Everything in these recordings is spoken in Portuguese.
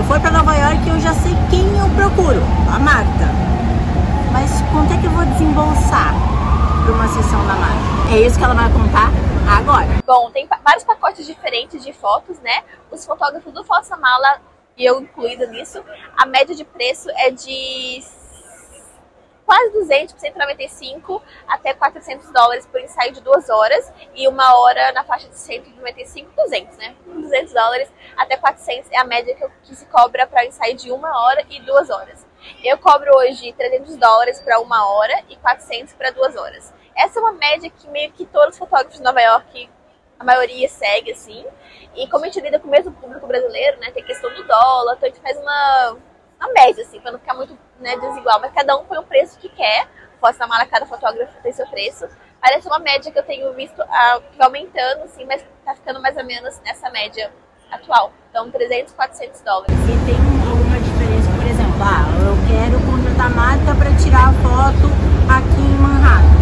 eu for para Nova York, eu já sei quem eu procuro, a Marta. Mas quanto é que eu vou desembolsar para uma sessão da Marta? É isso que ela vai contar agora. Bom, tem vários pacotes diferentes de fotos, né? Os fotógrafos do Foto Mala e eu incluída nisso, a média de preço é de quase 200, 195 até 400 dólares por ensaio de duas horas e uma hora na faixa de 195, 200, né? 200 dólares até 400 é a média que, que se cobra para ensaio de uma hora e duas horas. Eu cobro hoje 300 dólares para uma hora e 400 para duas horas. Essa é uma média que meio que todos os fotógrafos de Nova York a maioria segue, assim. E como a gente lida com o mesmo público brasileiro, né? Tem questão do dólar, então a gente faz uma, uma média, assim, pra não ficar muito né, desigual. Mas cada um põe o preço que quer. Foto na mala, cada fotógrafo tem seu preço. Parece uma média que eu tenho visto ah, aumentando, assim, mas tá ficando mais ou menos nessa média atual. Então, 300, 400 dólares. E tem alguma diferença, por exemplo, ah, eu quero contratar a marca para tirar a foto aqui em Manhattan.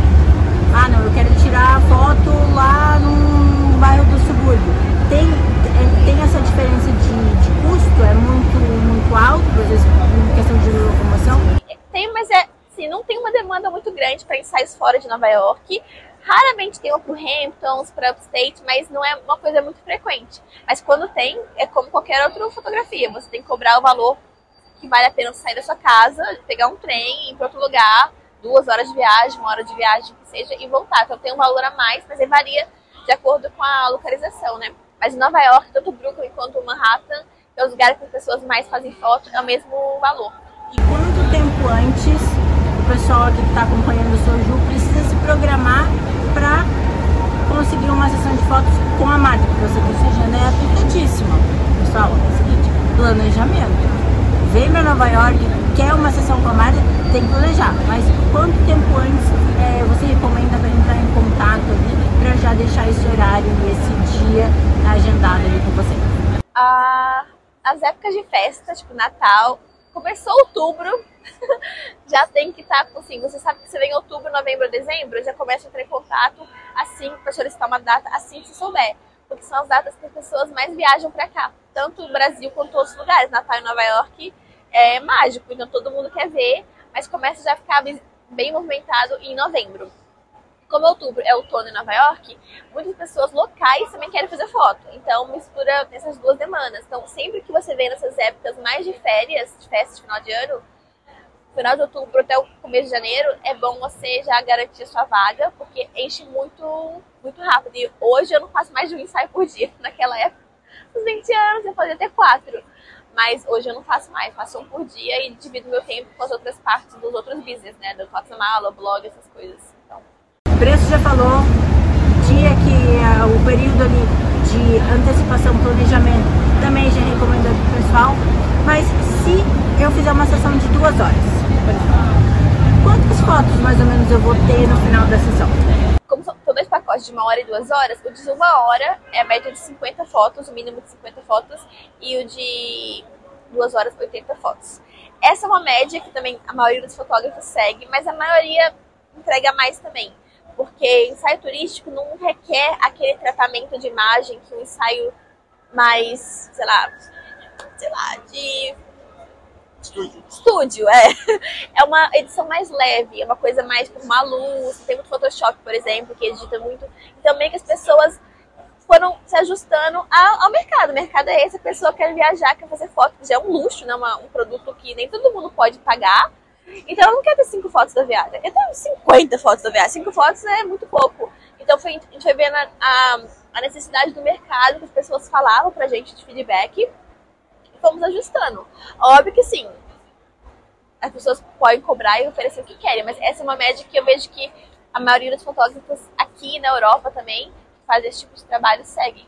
Ah, não, eu quero tirar a foto lá no bairro do subúrbio. Tem, é, tem essa diferença de, de custo? É muito, muito alto, às vezes, em questão de locomoção? Tem, mas é, assim, não tem uma demanda muito grande para ensaios fora de Nova York. Raramente tem uma para Hamptons, para Upstate, mas não é uma coisa muito frequente. Mas quando tem, é como qualquer outra fotografia. Você tem que cobrar o valor que vale a pena sair da sua casa, pegar um trem, ir para outro lugar, duas horas de viagem, uma hora de viagem que seja, e voltar. Então tem um valor a mais, mas aí varia de acordo com a localização, né? Mas em Nova York, tanto Brooklyn quanto Manhattan, é os lugares que as pessoas mais fazem foto, é o mesmo valor. E quanto tempo antes o pessoal que está acompanhando o seu Ju precisa se programar para conseguir uma sessão de fotos com a você que essa agenda é aplicadíssima. Pessoal, é o seguinte, planejamento. Vem para Nova York, quer uma sessão com a marca, tem que planejar. Mas quanto tempo antes é, você recomenda para entrar em contato ali para já deixar esse horário e esse dia agendado ali com você? Ah, as épocas de festa, tipo Natal, começou outubro, já tem que estar tá, assim, você sabe que você vem em outubro, novembro, dezembro, já começa a entrar em contato assim para solicitar uma data assim que souber, porque são as datas que as pessoas mais viajam para cá, tanto o Brasil quanto outros lugares. Natal em Nova York é mágico, então todo mundo quer ver, mas começa já a ficar bem movimentado em novembro como outubro é outono em Nova York, muitas pessoas locais também querem fazer foto. Então mistura essas duas demandas. Então sempre que você vem nessas épocas mais de férias, de festas de final de ano, final de outubro até o começo de janeiro, é bom você já garantir sua vaga, porque enche muito, muito rápido. E hoje eu não faço mais de um ensaio por dia. Naquela época, uns 20 anos, eu fazia até quatro. Mas hoje eu não faço mais, faço um por dia e divido meu tempo com as outras partes dos outros business, né? Do mala, blog, essas coisas preço já falou, dia que é o período ali de antecipação, planejamento, também já recomendado pro pessoal. Mas se eu fizer uma sessão de duas horas, quantas fotos mais ou menos eu vou ter no final da sessão? Como são dois pacotes de uma hora e duas horas, o de uma hora é a média de 50 fotos, o mínimo de 50 fotos, e o de duas horas 80 fotos. Essa é uma média que também a maioria dos fotógrafos segue, mas a maioria entrega mais também porque ensaio turístico não requer aquele tratamento de imagem que um ensaio mais, sei lá, sei lá, de Estúdio. Estúdio, é. É uma edição mais leve, é uma coisa mais com uma luz. Tem muito Photoshop, por exemplo, que edita muito. Então, meio que as pessoas foram se ajustando ao, ao mercado. O mercado é esse, a pessoa quer viajar, quer fazer foto, já é um luxo, né? Uma, um produto que nem todo mundo pode pagar. Então ela não quer ter cinco fotos da viagem, quer ter 50 fotos da viagem. Cinco fotos é muito pouco. Então foi, a gente foi vendo a, a, a necessidade do mercado, que as pessoas falavam pra gente de feedback, fomos ajustando. Óbvio que sim, as pessoas podem cobrar e oferecer o que querem, mas essa é uma média que eu vejo que a maioria dos fotógrafos aqui na Europa também, fazem esse tipo de trabalho, seguem.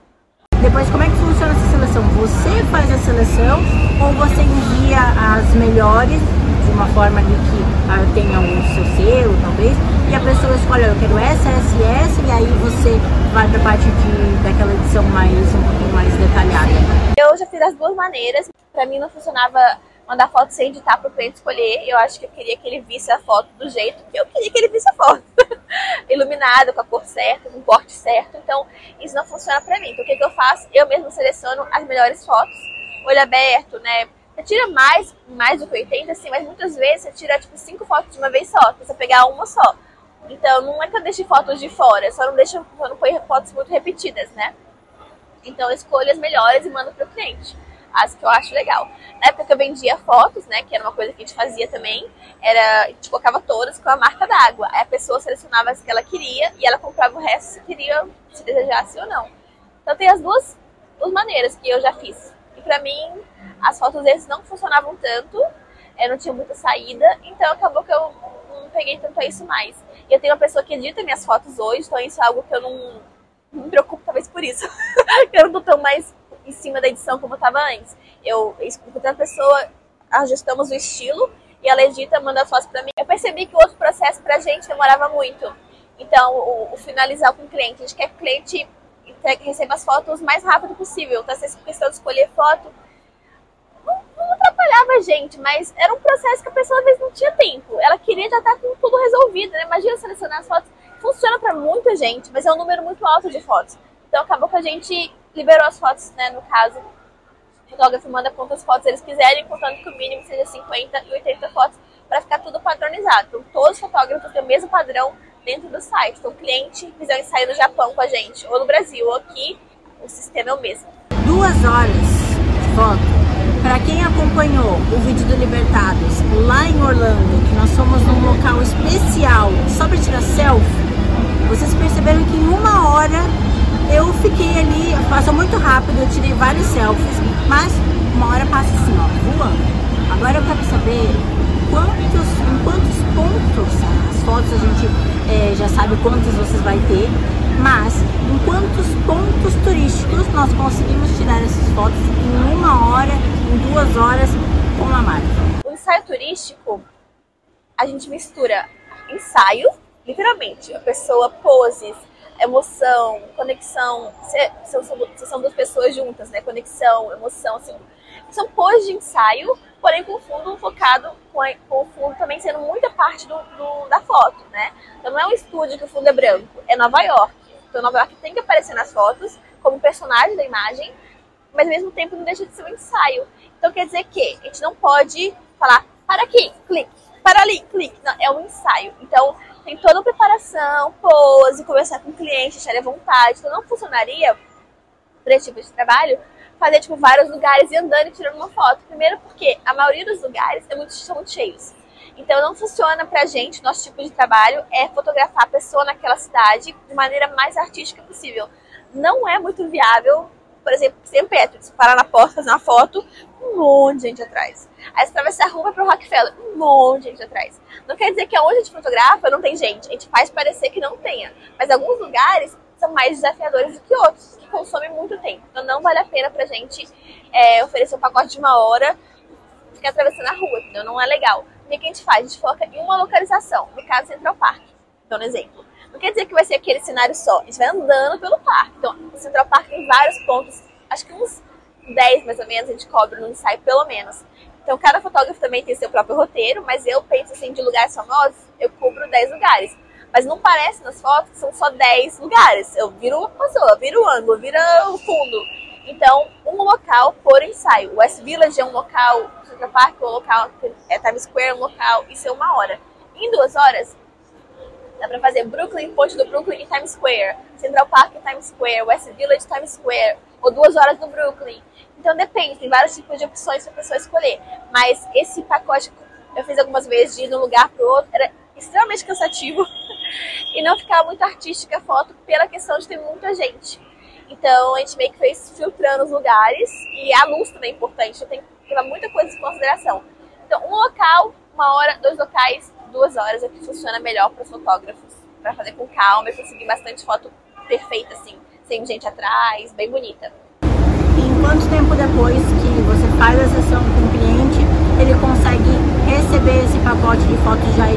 Depois, como é que funciona essa seleção? Você faz a seleção ou você envia as melhores de uma forma ali que ah, tenha um seu selo, talvez, e a pessoa escolhe, eu quero essa, essa e essa, e aí você vai para a parte de, daquela edição mais, um pouquinho mais detalhada. Eu já fiz as duas maneiras, para mim não funcionava mandar foto sem editar para o cliente escolher, eu acho que eu queria que ele visse a foto do jeito que eu queria que ele visse a foto. Iluminado, com a cor certa, com o corte certo, então isso não funciona para mim. Então o que, que eu faço? Eu mesmo seleciono as melhores fotos, olho aberto, né? Você tira mais, mais do que 80, sim, mas muitas vezes você tira tipo cinco fotos de uma vez só, você pegar uma só. Então não é que eu deixe fotos de fora, só não deixo, só não fotos muito repetidas, né? Então eu escolho as melhores e mando pro cliente as que eu acho legal. Na época que eu vendia fotos, né, que era uma coisa que a gente fazia também, era, a gente colocava todas com a marca d'água. Aí a pessoa selecionava as que ela queria e ela comprava o resto se queria, se desejasse ou não. Então tem as duas, duas maneiras que eu já fiz. E pra mim, as fotos desses não funcionavam tanto, eu eh, não tinha muita saída, então acabou que eu não peguei tanto a isso mais. E eu tenho uma pessoa que edita minhas fotos hoje, então isso é algo que eu não, não me preocupo talvez por isso. eu não tô tão mais em cima da edição como eu estava antes. Eu escuto a pessoa, ajustamos o estilo e ela edita, manda fotos para mim. Eu percebi que o outro processo pra gente demorava muito. Então, o, o finalizar com o cliente, a gente quer que o cliente receba as fotos o mais rápido possível. Então, essa questão de escolher foto não, não, atrapalhava a gente, mas era um processo que a pessoa às vezes não tinha tempo. Ela queria já estar com tudo resolvido, né? Imagina selecionar as fotos. Funciona para muita gente, mas é um número muito alto de fotos. Então acabou que a gente liberou as fotos, né, no caso. O fotógrafo manda quantas fotos eles quiserem, contando que o mínimo seja 50 e 80 fotos, para ficar tudo padronizado. Então, todos os fotógrafos têm o mesmo padrão dentro do site. Então, o cliente quiser sair do Japão com a gente, ou no Brasil, ou aqui, o sistema é o mesmo. Duas horas de foto. Para quem acompanhou o vídeo do Libertados lá em Orlando, que nós fomos num local especial só para tirar selfie, vocês perceberam que em uma hora eu fiquei ali, passou muito rápido, eu tirei vários selfies, mas uma hora passa assim, ó, voando. Agora eu quero saber quantos, em quantos pontos, as fotos a gente é, já sabe quantos vocês vai ter, mas em quantos pontos turísticos nós conseguimos tirar essas fotos em uma hora, em duas horas com a marca. O ensaio turístico, a gente mistura ensaio, literalmente, a pessoa poses, emoção, conexão, são, são, duas pessoas juntas, né? Conexão, emoção, assim. São pôs de ensaio, porém com o fundo focado, com, a, com, o fundo também sendo muita parte do, do, da foto, né? Então não é um estúdio que o fundo é branco, é Nova York. Então Nova York tem que aparecer nas fotos como personagem da imagem, mas ao mesmo tempo não deixa de ser um ensaio. Então quer dizer que a gente não pode falar, para aqui, clique, para ali, clique. Não, é um ensaio. Então tem toda a preparação, pose, conversar com o cliente, deixar ele à vontade. Então não funcionaria para esse tipo de trabalho fazer tipo vários lugares e andando e tirando uma foto. Primeiro porque a maioria dos lugares é muito, são muito cheios. Então não funciona pra gente, nosso tipo de trabalho é fotografar a pessoa naquela cidade de maneira mais artística possível. Não é muito viável por exemplo, St. Patrick's, parar na porta, fazer uma foto, um monte de gente atrás. Aí você atravessa a rua para o Rockefeller, um monte de gente atrás. Não quer dizer que onde a gente fotografa não tem gente, a gente faz parecer que não tenha. Mas alguns lugares são mais desafiadores do que outros, que consomem muito tempo. Então não vale a pena pra gente é, oferecer um pacote de uma hora ficar atravessando a rua, entendeu? Não é legal. O que a gente faz? A gente foca em uma localização, no caso Central Park, dando exemplo. Não quer dizer que vai ser aquele cenário só. A gente vai andando pelo parque. Então, o Central Park tem vários pontos, acho que uns 10 mais ou menos a gente cobre no ensaio, pelo menos. Então, cada fotógrafo também tem seu próprio roteiro, mas eu penso assim, de lugares famosos, eu cubro 10 lugares. Mas não parece nas fotos que são só 10 lugares. Eu viro uma pessoa, viro o ângulo, vira o fundo. Então, um local por ensaio. O West Village é um local, o Central Park é um local, é Times Square um local, isso é uma hora. Em duas horas, Dá pra fazer Brooklyn, Ponte do Brooklyn e Times Square. Central Park e Times Square. West Village Times Square. Ou duas horas no Brooklyn. Então depende, tem vários tipos de opções pra pessoa escolher. Mas esse pacote eu fiz algumas vezes de ir de um lugar pro outro, era extremamente cansativo. e não ficava muito artística a foto pela questão de ter muita gente. Então a gente meio que fez filtrando os lugares e a luz também é importante, que levar muita coisa em consideração. Então, um local, uma hora, dois locais, duas horas é que funciona melhor para os fotógrafos, para fazer com calma e conseguir bastante foto perfeita, assim, sem gente atrás, bem bonita. E quanto tempo depois que você faz a sessão com o cliente, ele consegue receber esse pacote de fotos já? O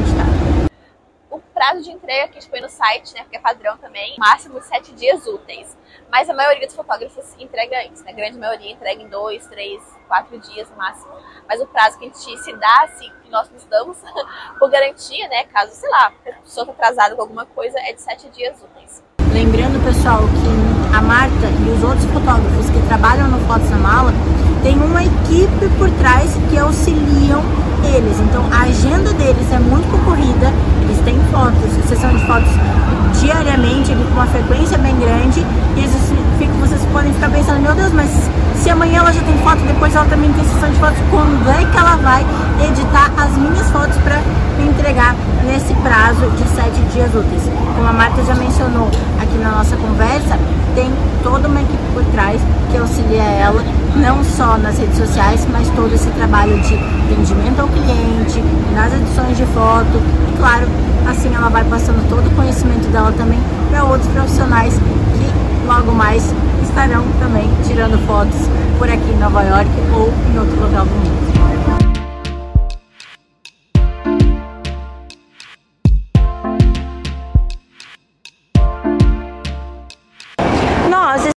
prazo de entrega que a gente põe no site, né, porque é padrão também, máximo de sete dias úteis. Mas a maioria dos fotógrafos entrega antes, né? A grande maioria entrega em dois, três, quatro dias no máximo. Mas o prazo que a gente se dá, assim, que nós nos damos, por garantia, né? Caso, sei lá, a pessoa tá atrasada com alguma coisa, é de sete dias úteis. Lembrando, pessoal, que a Marta e os outros fotógrafos que trabalham no Fotos na Mala tem uma equipe por trás que auxiliam eles. Então a agenda deles é muito concorrida, eles têm fotos, sessão de fotos diariamente, com uma frequência bem grande, e eles ficam, vocês podem ficar pensando, meu Deus, mas se amanhã ela já tem foto, depois ela também tem sessão de fotos, quando é que ela vai editar as minhas fotos para me entregar nesse prazo de sete dias úteis? Como a Marta já mencionou aqui na nossa conversa, tem toda uma equipe por trás que auxilia ela, não só nas redes sociais, mas todo esse trabalho de atendimento ao cliente, nas edições de foto, e claro, assim ela vai passando todo o conhecimento dela também para outros profissionais que logo mais estarão também tirando fotos por aqui em Nova York ou em outro local do mundo.